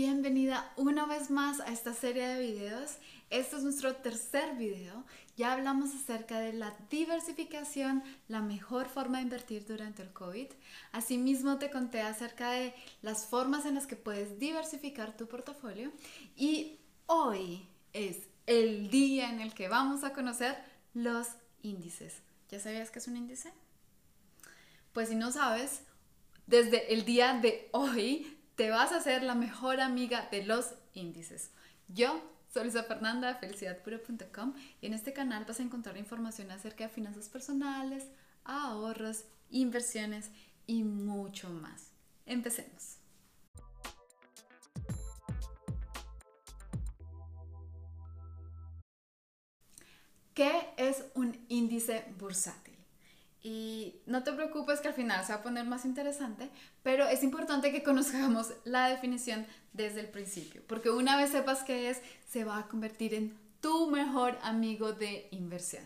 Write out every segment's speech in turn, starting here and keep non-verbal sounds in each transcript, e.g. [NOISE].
bienvenida una vez más a esta serie de videos. Este es nuestro tercer video. Ya hablamos acerca de la diversificación, la mejor forma de invertir durante el COVID. Asimismo te conté acerca de las formas en las que puedes diversificar tu portafolio. Y hoy es el día en el que vamos a conocer los índices. ¿Ya sabías qué es un índice? Pues si no sabes, desde el día de hoy te vas a hacer la mejor amiga de los índices. Yo soy Lisa Fernanda de felicidadpura.com y en este canal vas a encontrar información acerca de finanzas personales, ahorros, inversiones y mucho más. Empecemos. ¿Qué es un índice bursátil? Y no te preocupes que al final se va a poner más interesante, pero es importante que conozcamos la definición desde el principio, porque una vez sepas qué es, se va a convertir en tu mejor amigo de inversión.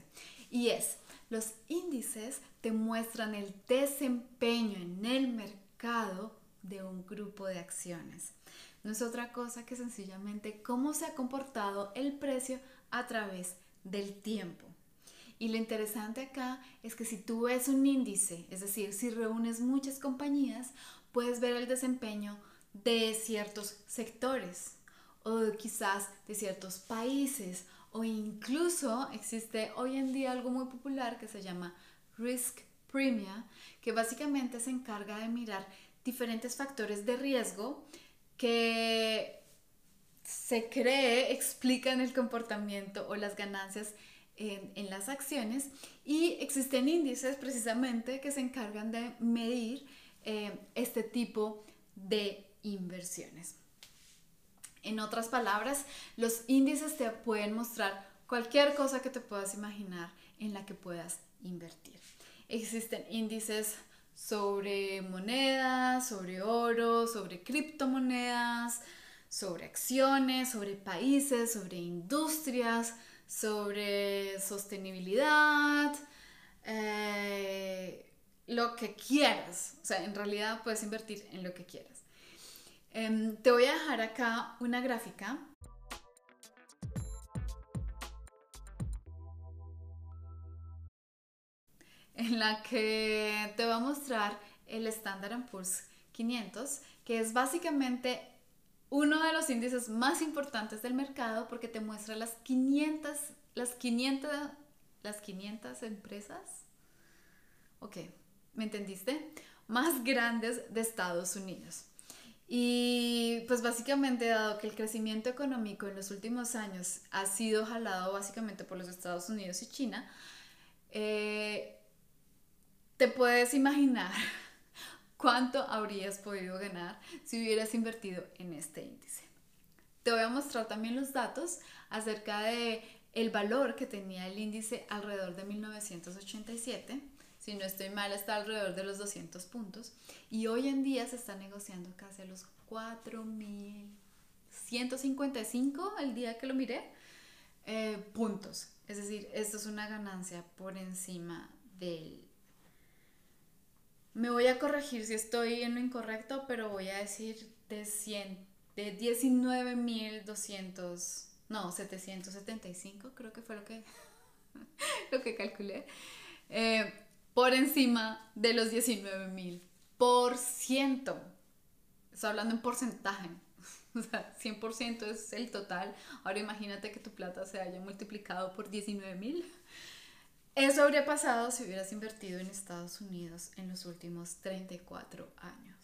Y es, los índices te muestran el desempeño en el mercado de un grupo de acciones. No es otra cosa que sencillamente cómo se ha comportado el precio a través del tiempo. Y lo interesante acá es que si tú ves un índice, es decir, si reúnes muchas compañías, puedes ver el desempeño de ciertos sectores o quizás de ciertos países o incluso existe hoy en día algo muy popular que se llama Risk Premia, que básicamente se encarga de mirar diferentes factores de riesgo que se cree explican el comportamiento o las ganancias en, las acciones y existen índices precisamente que se encargan de medir eh, este tipo de inversiones. En otras palabras, los índices te pueden mostrar cualquier cosa que te puedas imaginar en la que puedas invertir. Existen índices sobre monedas, sobre oro, sobre criptomonedas, sobre acciones, sobre países, sobre industrias, sobre sostenibilidad, eh, lo que quieras. O sea, en realidad puedes invertir en lo que quieras. Em, te voy a dejar acá una gráfica. En la que te va a mostrar el Standard Poor's 500, que es básicamente uno de los índices más importantes del mercado porque te muestra las 500, las 500, las 500 empresas, ok, ¿me entendiste? Más grandes de Estados Unidos. Y pues básicamente dado que el crecimiento económico en los últimos años ha sido jalado básicamente por los Estados Unidos y China, eh, te puedes imaginar cuánto habrías podido ganar si hubieras invertido en este índice. Te voy a mostrar también los datos acerca de el valor que tenía el índice alrededor de 1987. Si no estoy mal, está alrededor de los 200 puntos. Y hoy en día se está negociando casi a los 4.155 el día que lo miré, eh, puntos. Es decir, esto es una ganancia por encima del me voy a corregir si estoy en lo incorrecto, pero voy a decir de 100, de 19.200, no, 775, creo que fue lo que, [LAUGHS] lo que calculé, eh, por encima de los 19.000 por ciento. Estoy hablando en porcentaje. [LAUGHS] O sea, 100% es el total. Ahora imagínate que tu plata se haya multiplicado por 19.000. Eso habría pasado si hubieras invertido en Estados Unidos en los últimos 34 años.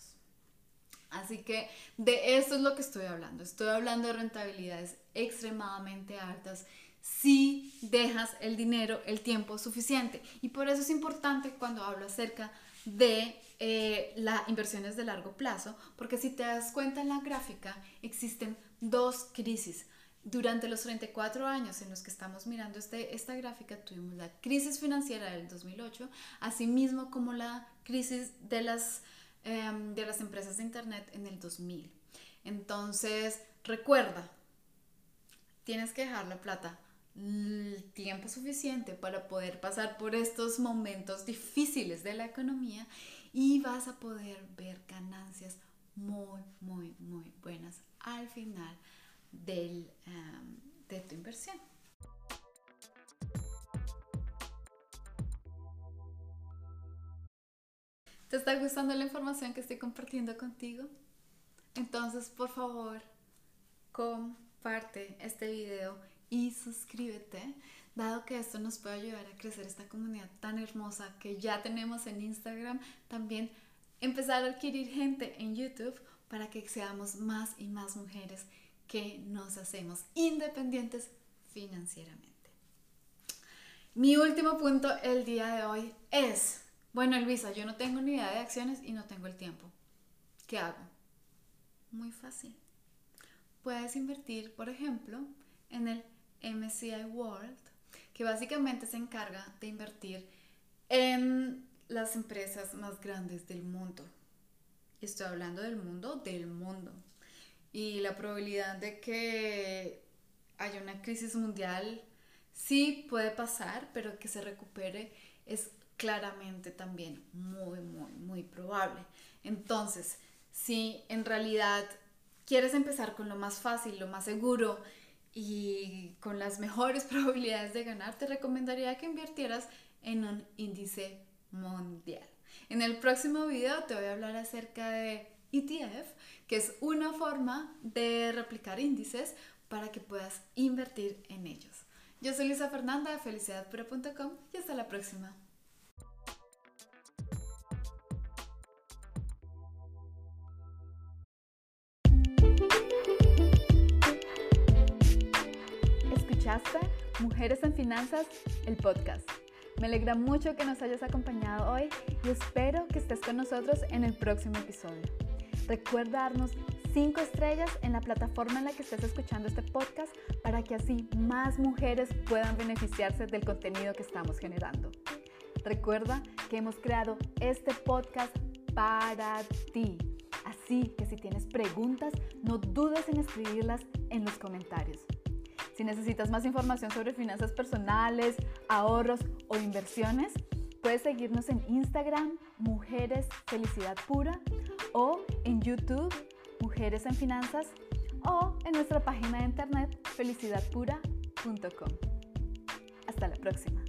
Así que de eso es lo que estoy hablando. Estoy hablando de rentabilidades extremadamente altas si dejas el dinero, el tiempo suficiente. Y por eso es importante cuando hablo acerca de eh, las inversiones de largo plazo, porque si te das cuenta en la gráfica, existen dos crisis. Durante los 34 años en los que estamos mirando este, esta gráfica, tuvimos la crisis financiera del 2008, así mismo como la crisis de las, em, de las empresas de Internet en el 2000. Entonces, recuerda, tienes que dejar la plata el tiempo suficiente para poder pasar por estos momentos difíciles de la economía y vas a poder ver ganancias muy, muy, muy buenas al final del, de tu inversión. ¿Te está gustando la información que estoy compartiendo contigo? Entonces, por favor, comparte este video y suscríbete, dado que esto nos puede ayudar a crecer esta comunidad tan hermosa que ya tenemos en Instagram. También empezar a adquirir gente en YouTube para que seamos más y más mujeres que nos hacemos independientes financieramente. Mi último punto el día de hoy es bueno, Elvisa, yo no tengo ni idea de acciones y no tengo el tiempo. ¿Qué hago? Muy fácil. Puedes invertir, por ejemplo, en el MCI World, que básicamente se encarga de invertir en las empresas más grandes del mundo. Estoy hablando del mundo, del mundo. Y la probabilidad de que haya una crisis mundial sí puede pasar, pero que se recupere es claramente también muy, muy, muy probable. Entonces, si en realidad quieres empezar con lo más fácil, lo más seguro y con las mejores [LAUGHS] probabilidades de ganar, te recomendaría que invirtieras en un índice mundial. En el próximo video te voy a hablar acerca de ETF, que es una forma de replicar índices para que puedas invertir en ellos. Yo soy Lisa Fernanda de felicidadpura.com y hasta la próxima. Mujeres en Finanzas, el podcast. Me alegra mucho que nos hayas acompañado hoy y espero que estés con nosotros en el próximo episodio. Recuerda darnos 5 estrellas en la plataforma en la que estés escuchando este podcast para que así más mujeres puedan beneficiarse del contenido que estamos generando. Recuerda que hemos creado este podcast para ti. Así que si tienes preguntas, no dudes en escribirlas en los comentarios. Si necesitas más información sobre finanzas personales, ahorros o inversiones, puedes seguirnos en Instagram, Mujeres Felicidad Pura, o en YouTube, Mujeres en Finanzas, o en nuestra página de internet felicidadpura.com. Hasta la próxima.